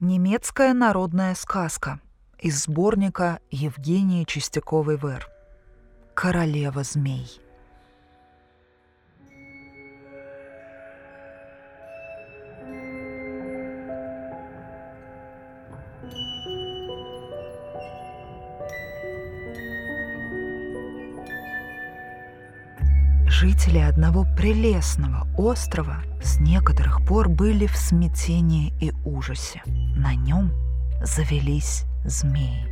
Немецкая народная сказка из сборника Евгении Чистяковой Вер. Королева змей. Жители одного прелестного острова с некоторых пор были в смятении и ужасе. На нем завелись змеи.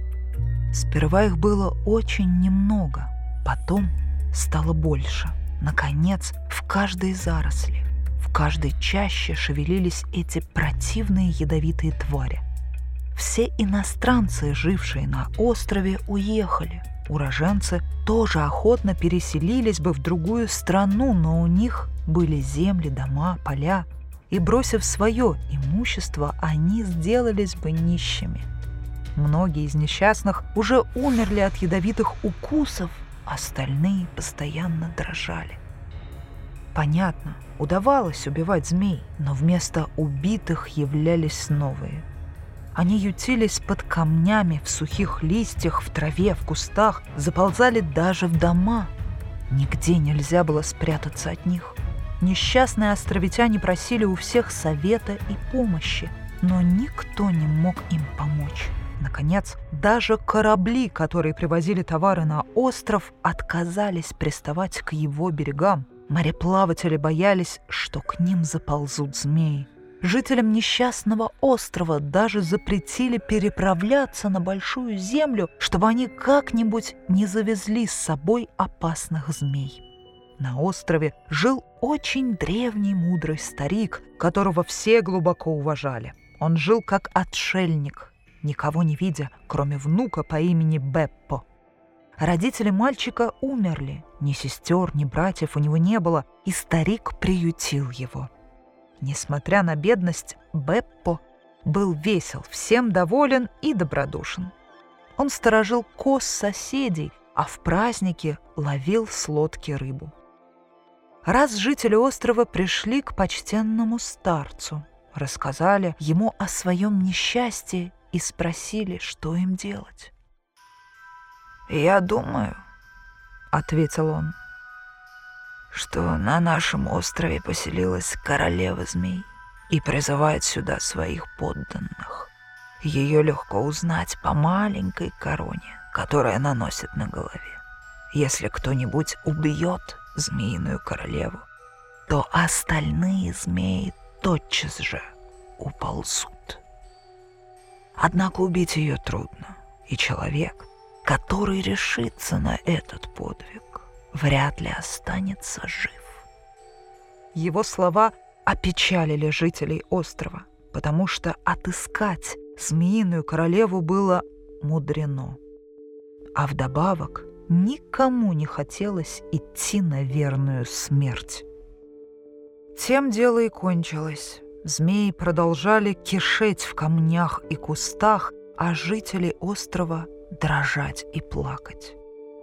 Сперва их было очень немного, потом стало больше. Наконец, в каждой заросли, в каждой чаще шевелились эти противные ядовитые твари. Все иностранцы, жившие на острове, уехали – Уроженцы тоже охотно переселились бы в другую страну, но у них были земли, дома, поля, и, бросив свое имущество, они сделались бы нищими. Многие из несчастных уже умерли от ядовитых укусов, остальные постоянно дрожали. Понятно, удавалось убивать змей, но вместо убитых являлись новые – они ютились под камнями, в сухих листьях, в траве, в кустах, заползали даже в дома. Нигде нельзя было спрятаться от них. Несчастные островитяне просили у всех совета и помощи, но никто не мог им помочь. Наконец, даже корабли, которые привозили товары на остров, отказались приставать к его берегам. Мореплаватели боялись, что к ним заползут змеи. Жителям несчастного острова даже запретили переправляться на большую землю, чтобы они как-нибудь не завезли с собой опасных змей. На острове жил очень древний мудрый старик, которого все глубоко уважали. Он жил как отшельник, никого не видя, кроме внука по имени Беппо. Родители мальчика умерли, ни сестер, ни братьев у него не было, и старик приютил его – Несмотря на бедность, Беппо был весел, всем доволен и добродушен. Он сторожил коз соседей, а в празднике ловил с лодки рыбу. Раз жители острова пришли к почтенному старцу, рассказали ему о своем несчастье и спросили, что им делать. «Я думаю», — ответил он, — что на нашем острове поселилась королева змей и призывает сюда своих подданных. Ее легко узнать по маленькой короне, которая она носит на голове. Если кто-нибудь убьет змеиную королеву, то остальные змеи тотчас же уползут. Однако убить ее трудно, и человек, который решится на этот подвиг, вряд ли останется жив. Его слова опечалили жителей острова, потому что отыскать змеиную королеву было мудрено. А вдобавок никому не хотелось идти на верную смерть. Тем дело и кончилось. Змеи продолжали кишеть в камнях и кустах, а жители острова дрожать и плакать.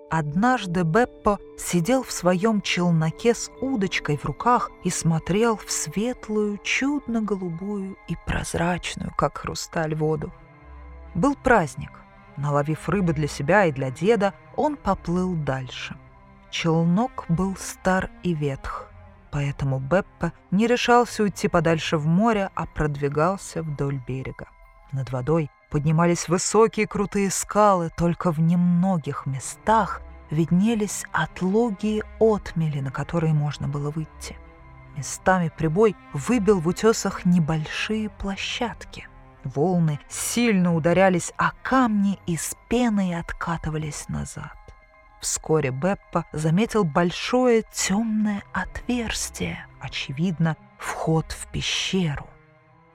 Однажды Беппо сидел в своем челноке с удочкой в руках и смотрел в светлую, чудно-голубую и прозрачную, как хрусталь, воду. Был праздник. Наловив рыбы для себя и для деда, он поплыл дальше. Челнок был стар и ветх, поэтому Беппо не решался уйти подальше в море, а продвигался вдоль берега. Над водой поднимались высокие крутые скалы, только в немногих местах виднелись отлогие отмели, на которые можно было выйти. Местами прибой выбил в утесах небольшие площадки. Волны сильно ударялись о камни и с пеной откатывались назад. Вскоре Беппа заметил большое темное отверстие, очевидно, вход в пещеру.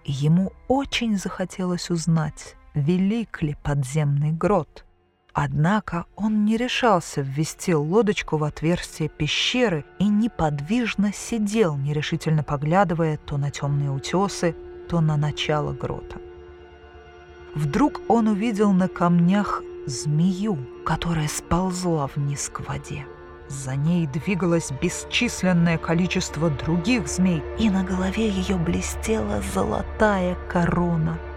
И ему очень захотелось узнать, велик ли подземный грот. Однако он не решался ввести лодочку в отверстие пещеры и неподвижно сидел, нерешительно поглядывая то на темные утесы, то на начало грота. Вдруг он увидел на камнях змею, которая сползла вниз к воде. За ней двигалось бесчисленное количество других змей, и на голове ее блестела золотая корона –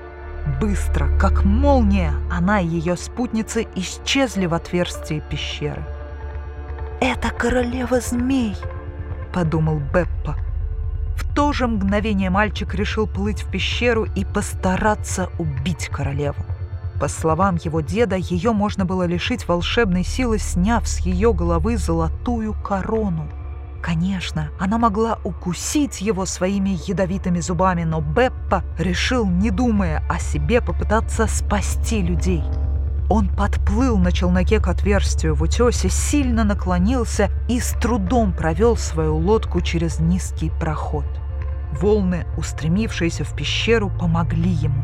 Быстро, как молния, она и ее спутницы исчезли в отверстии пещеры. «Это королева змей!» — подумал Беппа. В то же мгновение мальчик решил плыть в пещеру и постараться убить королеву. По словам его деда, ее можно было лишить волшебной силы, сняв с ее головы золотую корону. Конечно, она могла укусить его своими ядовитыми зубами, но Беппа решил, не думая о себе, попытаться спасти людей. Он подплыл на челноке к отверстию в утесе, сильно наклонился и с трудом провел свою лодку через низкий проход. Волны, устремившиеся в пещеру, помогли ему.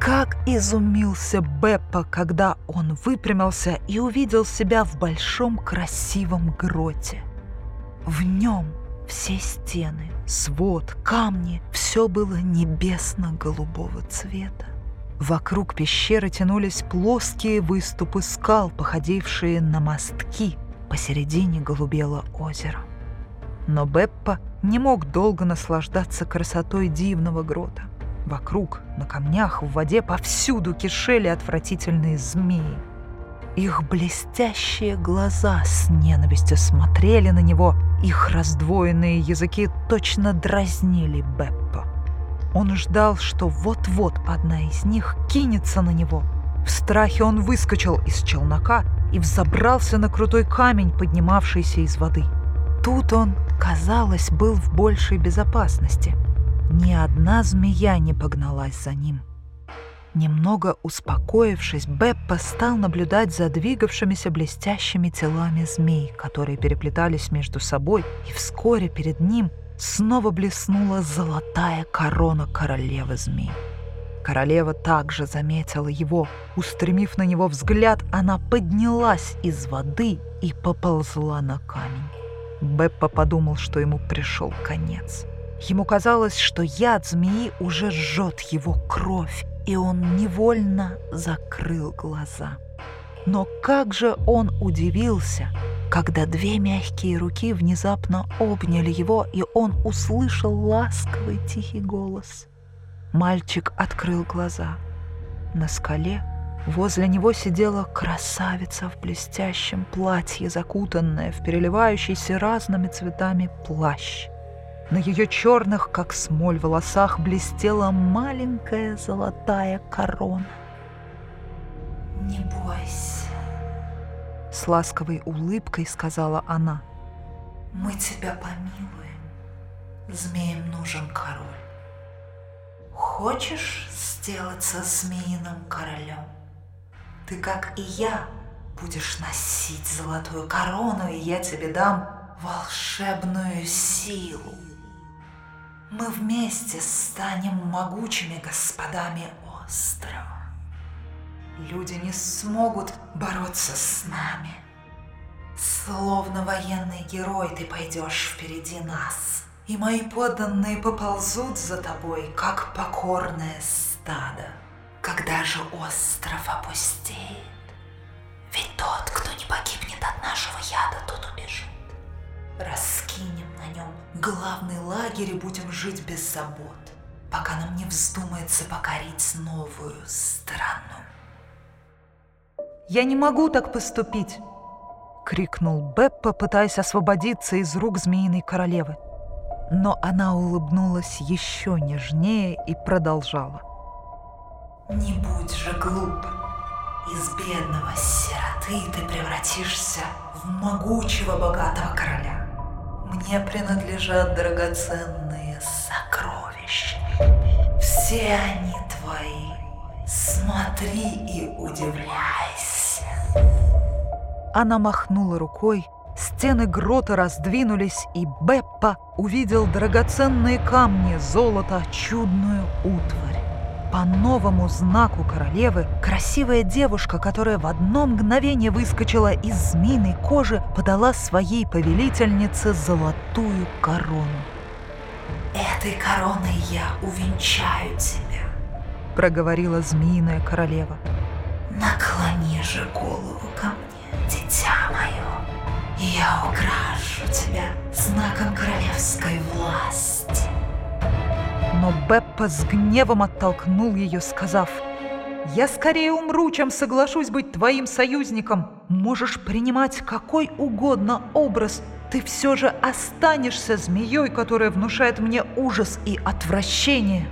Как изумился Беппа, когда он выпрямился и увидел себя в большом красивом гроте. В нем все стены, свод, камни, все было небесно-голубого цвета. Вокруг пещеры тянулись плоские выступы скал, походившие на мостки. Посередине голубело озеро. Но Беппа не мог долго наслаждаться красотой дивного грота. Вокруг, на камнях, в воде повсюду кишели отвратительные змеи. Их блестящие глаза с ненавистью смотрели на него, их раздвоенные языки точно дразнили Беппа. Он ждал, что вот-вот одна из них кинется на него. В страхе он выскочил из челнока и взобрался на крутой камень, поднимавшийся из воды. Тут он, казалось, был в большей безопасности – ни одна змея не погналась за ним. Немного успокоившись, Беппа стал наблюдать за двигавшимися блестящими телами змей, которые переплетались между собой, и вскоре перед ним снова блеснула золотая корона королевы змей. Королева также заметила его. Устремив на него взгляд, она поднялась из воды и поползла на камень. Беппа подумал, что ему пришел конец. Ему казалось, что яд змеи уже жжет его кровь, и он невольно закрыл глаза. Но как же он удивился, когда две мягкие руки внезапно обняли его, и он услышал ласковый тихий голос. Мальчик открыл глаза. На скале возле него сидела красавица в блестящем платье, закутанная в переливающийся разными цветами плащ. На ее черных, как смоль, волосах блестела маленькая золотая корона. «Не бойся», — с ласковой улыбкой сказала она. «Мы тебя помилуем. Змеям нужен король. Хочешь сделаться змеиным королем? Ты, как и я, будешь носить золотую корону, и я тебе дам волшебную силу. Мы вместе станем могучими господами острова. Люди не смогут бороться с нами. Словно военный герой ты пойдешь впереди нас, и мои подданные поползут за тобой, как покорное стадо. Когда же остров опустеет? Ведь тот, кто не погибнет от нашего яда, тот убежит. Раскинем на нем главный лагерь и будем жить без забот, пока нам не вздумается покорить новую страну. «Я не могу так поступить!» — крикнул Беппа, пытаясь освободиться из рук змеиной королевы. Но она улыбнулась еще нежнее и продолжала. «Не будь же глуп! Из бедного сироты ты превратишься в могучего богатого короля. Мне принадлежат драгоценные сокровища. Все они твои. Смотри и удивляйся. Она махнула рукой, стены грота раздвинулись, и Беппа увидел драгоценные камни, золото, чудную утварь. По новому знаку королевы красивая девушка, которая в одно мгновение выскочила из змеиной кожи, подала своей повелительнице золотую корону. «Этой короной я увенчаю тебя», — проговорила змеиная королева. «Наклони же голову ко мне, дитя мое, и я украшу тебя знаком королевской власти». Но Беппа Беппа с гневом оттолкнул ее, сказав, «Я скорее умру, чем соглашусь быть твоим союзником. Можешь принимать какой угодно образ, ты все же останешься змеей, которая внушает мне ужас и отвращение».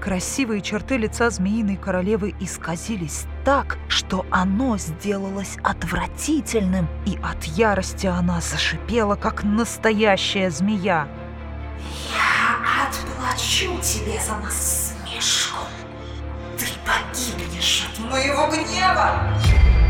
Красивые черты лица змеиной королевы исказились так, что оно сделалось отвратительным, и от ярости она зашипела, как настоящая змея. «Я отплачу тебе за насмешку. Ты погибнешь от моего гнева!»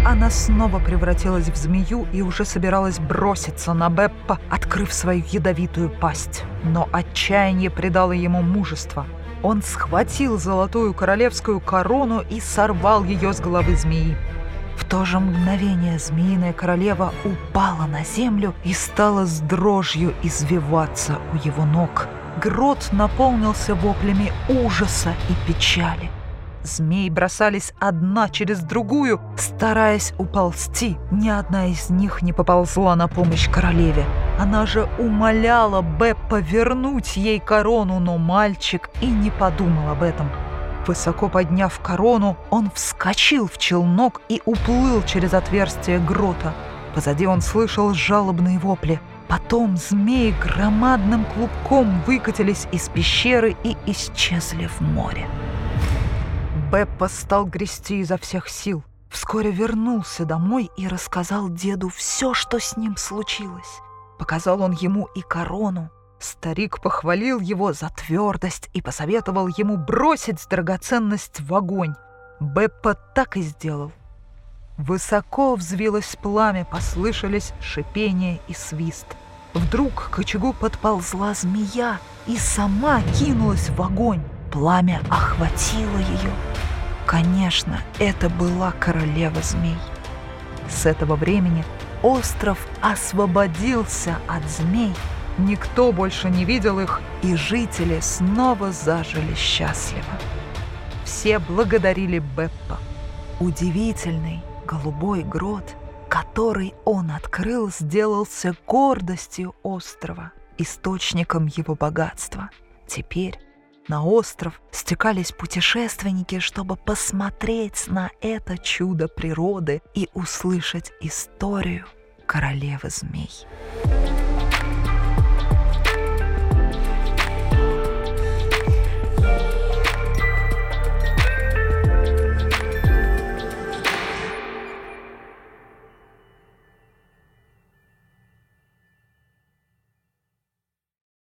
Она снова превратилась в змею и уже собиралась броситься на Беппа, открыв свою ядовитую пасть. Но отчаяние придало ему мужество – он схватил золотую королевскую корону и сорвал ее с головы змеи. В то же мгновение змеиная королева упала на землю и стала с дрожью извиваться у его ног. Грот наполнился воплями ужаса и печали. Змеи бросались одна через другую, стараясь уползти. Ни одна из них не поползла на помощь королеве. Она же умоляла Беппа вернуть ей корону, но мальчик и не подумал об этом. Высоко подняв корону, он вскочил в челнок и уплыл через отверстие грота. Позади он слышал жалобные вопли. Потом змеи громадным клубком выкатились из пещеры и исчезли в море. Беппа стал грести изо всех сил. Вскоре вернулся домой и рассказал деду все, что с ним случилось. Показал он ему и корону. Старик похвалил его за твердость и посоветовал ему бросить драгоценность в огонь. Беппа так и сделал. Высоко взвилось пламя, послышались шипение и свист. Вдруг к очагу подползла змея и сама кинулась в огонь. Пламя охватило ее. Конечно, это была королева змей. С этого времени остров освободился от змей. Никто больше не видел их, и жители снова зажили счастливо. Все благодарили Беппа. Удивительный голубой грот, который он открыл, сделался гордостью острова, источником его богатства. Теперь на остров стекались путешественники, чтобы посмотреть на это чудо природы и услышать историю королевы змей.